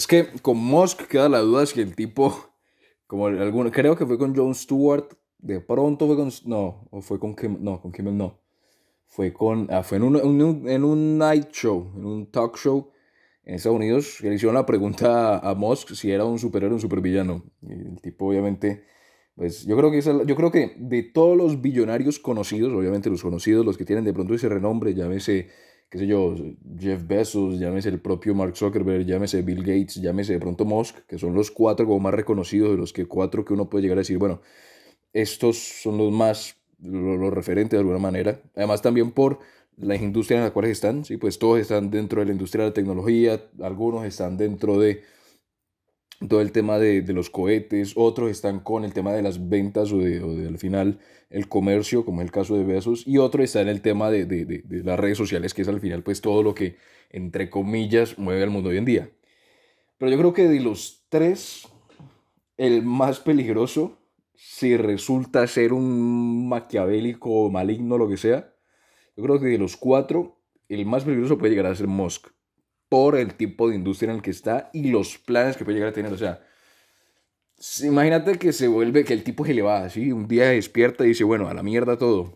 Es que con Musk queda la duda si el tipo, como alguno, creo que fue con Jon Stewart, de pronto fue con, no, o fue con Kim, no, con Kimmel no. Fue con, ah, fue en un, en un night show, en un talk show en Estados Unidos, que le hicieron la pregunta a, Musk si era un superhéroe o un supervillano. Y el tipo obviamente, pues yo creo que yo creo que de todos los billonarios conocidos, obviamente los conocidos, los que tienen de pronto ese renombre, llámese qué sé yo, Jeff Bezos, llámese el propio Mark Zuckerberg, llámese Bill Gates, llámese de pronto Musk, que son los cuatro como más reconocidos de los que cuatro que uno puede llegar a decir, bueno, estos son los más, los, referentes de alguna manera. Además también por la industria en la cual están, ¿sí? pues todos están dentro de la industria de la tecnología, algunos están dentro de todo el tema de, de, los cohetes, otros están con el tema de las ventas o de, o de, al final el comercio, como es el caso de Besos, y otro está en el tema de, de, las redes sociales, que es al final pues todo lo que, entre comillas, mueve al mundo hoy en día. Pero yo creo que de los tres, el más peligroso, si resulta ser un maquiavélico, maligno, lo que sea, yo creo que de los cuatro, el más peligroso puede llegar a ser Musk por el tipo de industria en el que está y los planes que puede llegar a tener. O sea, imagínate que se vuelve, que el tipo se le va así, un día despierta y dice, bueno, a la mierda todo.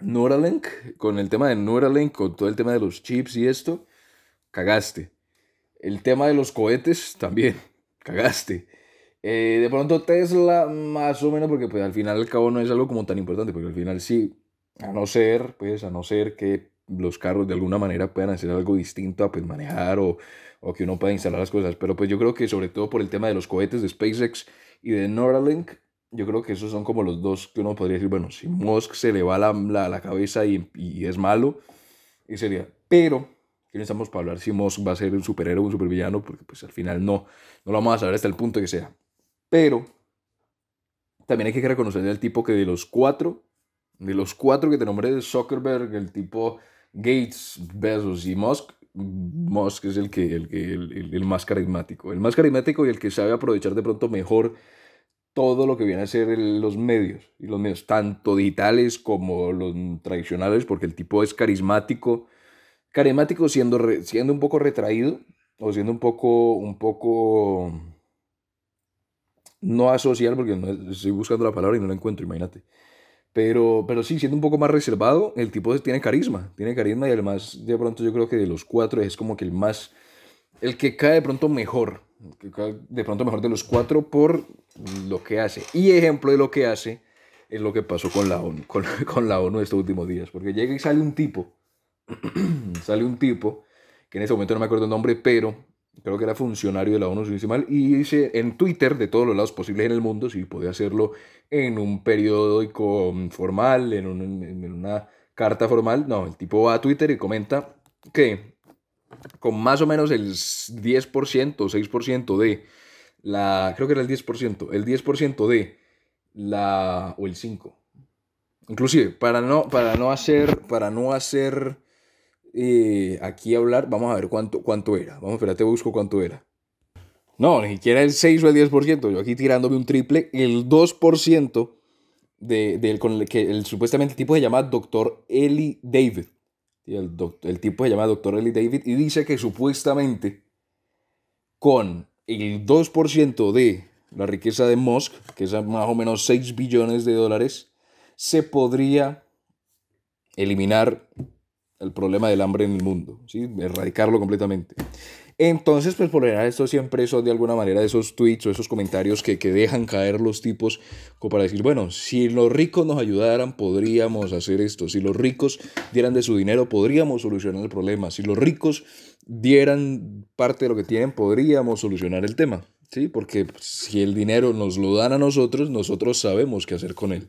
Neuralink, con el tema de Neuralink, con todo el tema de los chips y esto, cagaste. El tema de los cohetes, también, cagaste. Eh, de pronto Tesla, más o menos, porque pues al final al cabo no es algo como tan importante, porque al final sí, a no ser, pues, a no ser que los carros de alguna manera puedan hacer algo distinto a pues, manejar o, o, que uno pueda instalar las cosas. Pero pues yo creo que sobre todo por el tema de los cohetes de SpaceX y de Neuralink, yo creo que esos son como los dos que uno podría decir, bueno, si Musk se le va la, la, la cabeza y, y, es malo, y sería, pero, ¿quién estamos para hablar si Musk va a ser un superhéroe o un supervillano? Porque pues al final no, no lo vamos a saber hasta el punto que sea. Pero, también hay que reconocer al tipo que de los cuatro, de los cuatro que te nombré, Zuckerberg, el tipo Gates, Bezos y Musk, Musk es el, que, el, el, el, más carismático. El más carismático y el que sabe aprovechar de pronto mejor todo lo que viene a ser los medios. Y los medios, tanto digitales como los tradicionales, porque el tipo es carismático. Carismático siendo, siendo un poco retraído o siendo un poco, un poco no asocial, porque no, estoy buscando la palabra y no la encuentro, imagínate. Pero, pero sí, siendo un poco más reservado, el tipo tiene carisma, tiene carisma y además de pronto yo creo que de los cuatro es como que el más, el que cae de pronto mejor, de pronto mejor de los cuatro por lo que hace. Y ejemplo de lo que hace es lo que pasó con la ONU, con, con la ONU estos últimos días, porque llega y sale un tipo, sale un tipo, que en ese momento no me acuerdo el nombre, pero creo que era funcionario de la ONU, y dice en Twitter, de todos los lados posibles en el mundo, si podía hacerlo en un periódico formal, en, en, una carta formal, no, el tipo va a Twitter y comenta que con más o menos el 10% o 6% de la, creo que era el 10%, el 10% de la, o el 5%, inclusive, para no, para no hacer, para no hacer eh, aquí hablar, vamos a ver cuánto, cuánto era. Vamos, espérate, busco cuánto era. No, ni siquiera el 6 o el 10%. Yo aquí tirándome un triple, el 2% de, de, con el que el, supuestamente tipo se llama Dr. Eli David. El, el tipo se llama Dr. Eli David y dice que supuestamente con el 2% de la riqueza de Musk, que es más o menos 6 billones de dólares, se podría eliminar el problema del hambre en el mundo, ¿sí? erradicarlo completamente. Entonces, pues por general, esto siempre son de alguna manera esos tweets o esos comentarios que, que dejan caer los tipos como para decir, bueno, si los ricos nos ayudaran, podríamos hacer esto. Si los ricos dieran de su dinero, podríamos solucionar el problema. Si los ricos dieran parte de lo que tienen, podríamos solucionar el tema. ¿sí? Porque si el dinero nos lo dan a nosotros, nosotros sabemos qué hacer con él.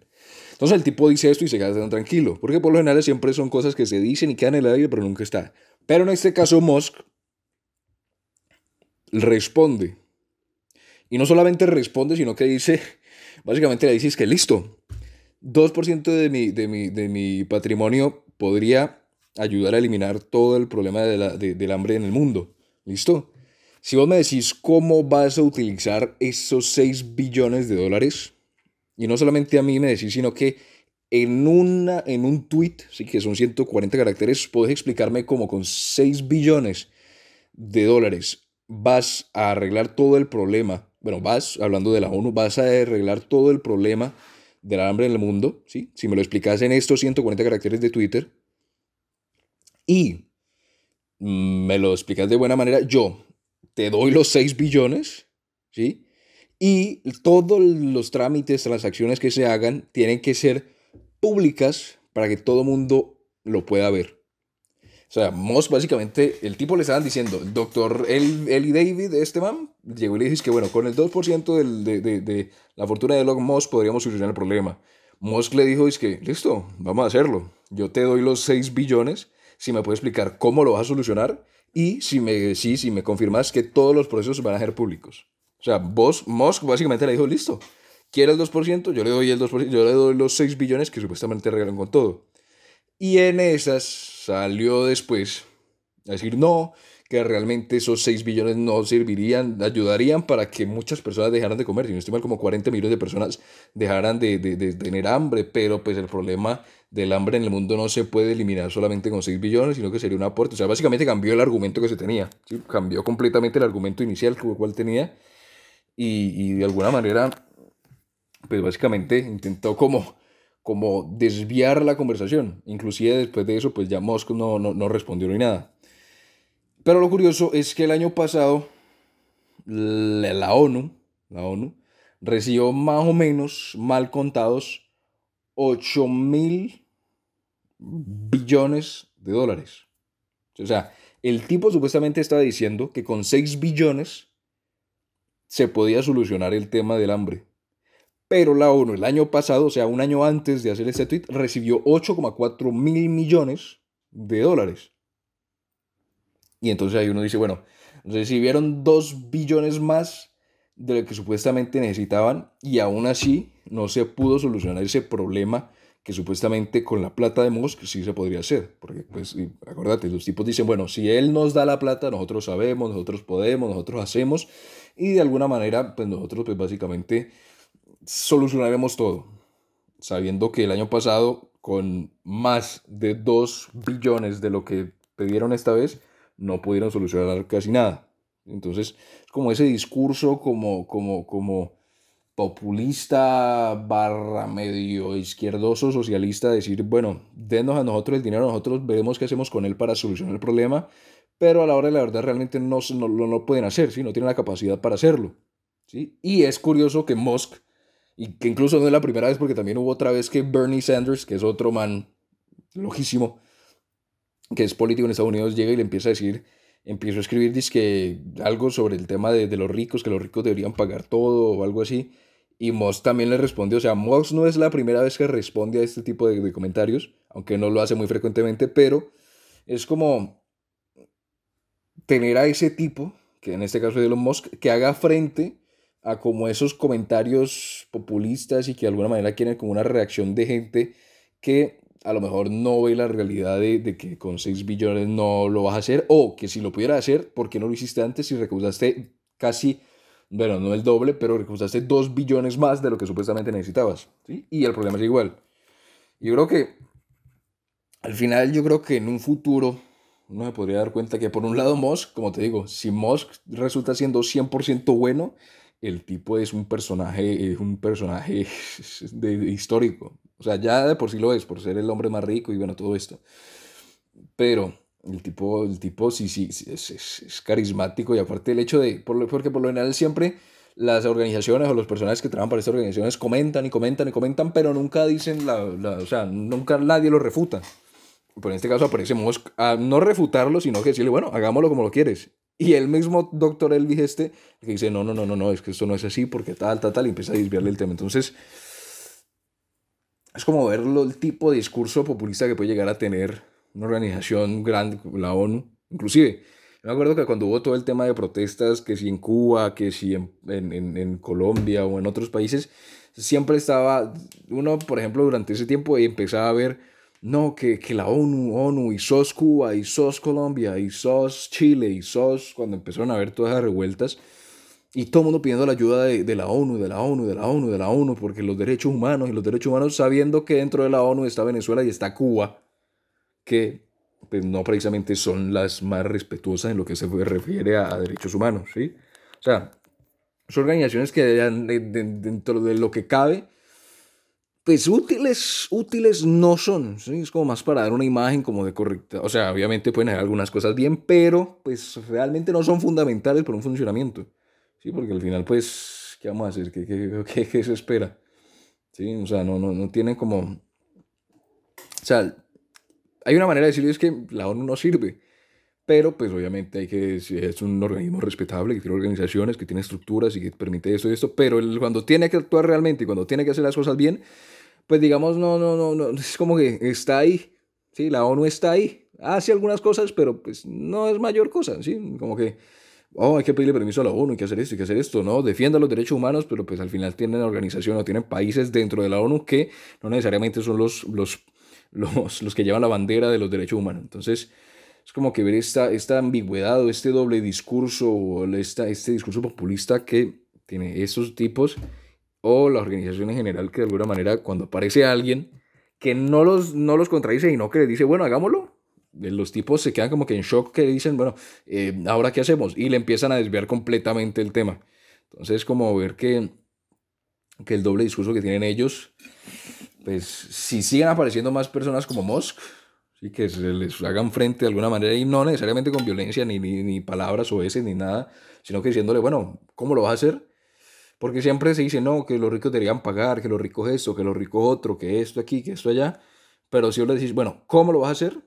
Entonces el tipo dice esto y se queda tranquilo, porque por lo general siempre son cosas que se dicen y quedan en el aire, pero nunca está. Pero en este caso Musk responde. Y no solamente responde, sino que dice, básicamente le dices que listo, 2% de mi, de, mi, de mi patrimonio podría ayudar a eliminar todo el problema de la, del hambre en el mundo. ¿Listo? Si vos me decís cómo vas a utilizar esos 6 billones de dólares, y no solamente a mí me decís, sino que en, una, en un tweet, sí que son 140 caracteres, puedes explicarme cómo con 6 billones de dólares vas a arreglar todo el problema, bueno, vas, hablando de la ONU, vas a arreglar todo el problema del hambre en el mundo, ¿sí? Si me lo explicas en estos 140 caracteres de Twitter y me lo explicas de buena manera, yo te doy los 6 billones, ¿sí? Y todos los trámites, transacciones que se hagan tienen que ser públicas para que todo mundo lo pueda ver. O sea, Moss básicamente, el tipo le estaban diciendo, doctor Eli David, este man, llegó y le dijo que bueno, con el 2% del, de, de, de, la fortuna de Elon Musk podríamos solucionar el problema. Musk le dijo, es que, listo, vamos a hacerlo. Yo te doy los 6 billones si me puedes explicar cómo lo vas a solucionar y si me, sí, si me confirmas que todos los procesos van a ser públicos. O sea, vos, Musk básicamente le dijo, listo, quiere el 2%, yo le doy el 2%, yo le doy los 6 billones que supuestamente regalan con todo. Y en esas salió después a decir no, que realmente esos 6 billones no servirían, ayudarían para que muchas personas dejaran de comer. Si no estoy mal, como 40 millones de personas dejaran de, de, de, tener hambre, pero pues el problema del hambre en el mundo no se puede eliminar solamente con 6 billones, sino que sería un aporte. O sea, básicamente cambió el argumento que se tenía, ¿sí? cambió completamente el argumento inicial que cual tenía y, y de alguna manera, pues básicamente intentó como como desviar la conversación. Inclusive después de eso, pues ya Musk no, no, no respondió ni nada. Pero lo curioso es que el año pasado la ONU, la ONU recibió más o menos, mal contados, 8 mil billones de dólares. O sea, el tipo supuestamente estaba diciendo que con 6 billones se podía solucionar el tema del hambre. Pero la ONU el año pasado, o sea, un año antes de hacer este tweet, recibió 8,4 mil millones de dólares. Y entonces ahí uno dice, bueno, recibieron 2 billones más de lo que supuestamente necesitaban y aún así no se pudo solucionar ese problema que supuestamente con la plata de Musk sí se podría hacer. Porque, pues, acuérdate, los tipos dicen, bueno, si él nos da la plata, nosotros sabemos, nosotros podemos, nosotros hacemos, y de alguna manera, pues nosotros, pues básicamente solucionaremos todo, sabiendo que el año pasado, con más de 2 billones de lo que pidieron esta vez, no pudieron solucionar casi nada. Entonces, como ese discurso como, como, como populista barra medio izquierdoso socialista, decir, bueno, denos a nosotros el dinero, nosotros veremos qué hacemos con él para solucionar el problema, pero a la hora de la verdad realmente no, no, lo pueden hacer, ¿sí? no tienen la capacidad para hacerlo. ¿sí? Y es curioso que Musk y que incluso no es la primera vez porque también hubo otra vez que Bernie Sanders, que es otro man lojísimo, que es político en Estados Unidos, llega y le empieza a decir, empieza a escribir que algo sobre el tema de, de, los ricos, que los ricos deberían pagar todo o algo así. Y Moss también le respondió, o sea, Moss no es la primera vez que responde a este tipo de, de comentarios, aunque no lo hace muy frecuentemente, pero es como tener a ese tipo, que en este caso es Elon Musk, que haga frente a como esos comentarios populistas y que de alguna manera quieren como una reacción de gente que a lo mejor no ve la realidad de, que con 6 billones no lo vas a hacer o que si lo pudiera hacer, ¿por qué no lo hiciste antes si recaudaste casi, bueno, no el doble, pero recaudaste 2 billones más de lo que supuestamente necesitabas? ¿sí? Y el problema es igual. Yo creo que al final yo creo que en un futuro uno se podría dar cuenta que por un lado Musk, como te digo, si Musk resulta siendo 100% bueno, el tipo es un personaje, es un personaje de, histórico. O sea, ya de por sí lo es, por ser el hombre más rico y bueno, todo esto. Pero el tipo, el tipo sí, sí, es, es, carismático y aparte el hecho de, por porque por lo general siempre las organizaciones o los personajes que trabajan para estas organizaciones comentan y comentan y comentan, pero nunca dicen la, la o sea, nunca nadie lo refuta. Pero en este caso aparece Musk a no refutarlo, sino que decirle, bueno, hagámoslo como lo quieres. Y el mismo doctor Elvis este, que dice, no, no, no, no, no, es que esto no es así porque tal, tal, tal, y empieza a desviarle el tema. Entonces, es como verlo, el tipo de discurso populista que puede llegar a tener una organización grande como la ONU. Inclusive, me acuerdo que cuando hubo todo el tema de protestas, que si en Cuba, que si en, en, en Colombia o en otros países, siempre estaba, uno, por ejemplo, durante ese tiempo empezaba a ver no, que, que, la ONU, ONU, y SOS Cuba, y SOS Colombia, y SOS Chile, y SOS, cuando empezaron a haber todas las revueltas, y todo el mundo pidiendo la ayuda de, de, la ONU, de la ONU, de la ONU, de la ONU, porque los derechos humanos, y los derechos humanos, sabiendo que dentro de la ONU está Venezuela y está Cuba, que pues no precisamente son las más respetuosas en lo que se refiere a, derechos humanos, ¿sí? O sea, son organizaciones que dentro de lo que cabe, pues útiles, útiles no son, ¿sí? Es como más para dar una imagen como de correcta, o sea, obviamente pueden haber algunas cosas bien, pero pues realmente no son fundamentales para un funcionamiento, ¿sí? Porque al final, pues, ¿qué vamos a hacer? ¿Qué, qué, qué, se espera? ¿Sí? O sea, no, no, no tienen como... O sea, hay una manera de decirles que la ONU no sirve, pero pues obviamente hay que es un organismo respetable, que tiene organizaciones, que tiene estructuras y que permite esto y esto, pero cuando tiene que actuar realmente y cuando tiene que hacer las cosas bien, pues digamos, no, no, no, no, es como que está ahí, ¿sí? La ONU está ahí, hace algunas cosas, pero pues no es mayor cosa, ¿sí? Como que, oh, hay que pedirle permiso a la ONU, hay que hacer esto, hay que hacer esto, ¿no? Defienda los derechos humanos, pero pues al final tienen organización o tienen países dentro de la ONU que no necesariamente son los, los, los, los que llevan la bandera de los derechos humanos. Entonces, es como que ver esta, esta ambigüedad o este doble discurso o esta, este discurso populista que tiene esos tipos o la organización en general que de alguna manera cuando aparece alguien que no los, no los contradice y no que le dice, bueno, hagámoslo, los tipos se quedan como que en shock que dicen, bueno, eh, ahora qué hacemos y le empiezan a desviar completamente el tema. Entonces como ver que, que el doble discurso que tienen ellos, pues si siguen apareciendo más personas como Musk, ¿sí? que se les hagan frente de alguna manera y no necesariamente con violencia ni, ni, ni palabras o ese ni nada, sino que diciéndole, bueno, ¿cómo lo vas a hacer? Porque siempre se dice, no, que los ricos deberían pagar, que los ricos esto, que los ricos otro, que esto aquí, que esto allá. Pero si vos le decís, bueno, ¿cómo lo vas a hacer?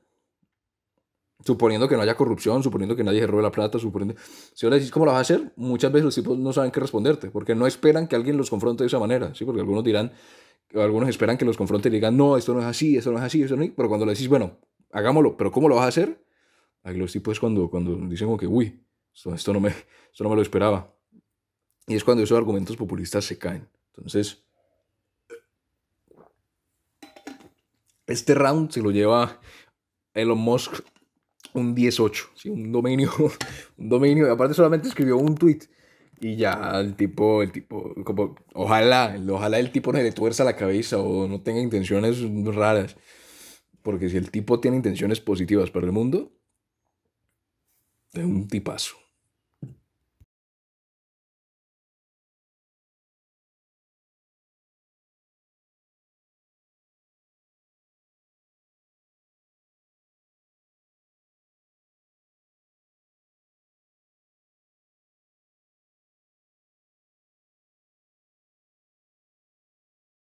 Suponiendo que no haya corrupción, suponiendo que nadie se robe la plata, suponiendo... Si vos le decís cómo lo vas a hacer, muchas veces los tipos no saben qué responderte, porque no esperan que alguien los confronte de esa manera, ¿sí? Porque algunos dirán, algunos esperan que los confronte y digan, no, esto no es así, esto no es así, esto no es así. Pero cuando le decís, bueno, hagámoslo, pero ¿cómo lo vas a hacer? Ahí los tipos cuando, cuando dicen como que, uy, esto, no me, esto no me lo esperaba. Y es cuando esos argumentos populistas se caen. Entonces, este round se lo lleva Elon Musk un 18, ¿sí? un dominio, un dominio, y aparte solamente escribió un tweet y ya el tipo, el tipo, como, ojalá, ojalá el tipo no le tuerza la cabeza o no tenga intenciones raras. Porque si el tipo tiene intenciones positivas para el mundo, es un tipazo.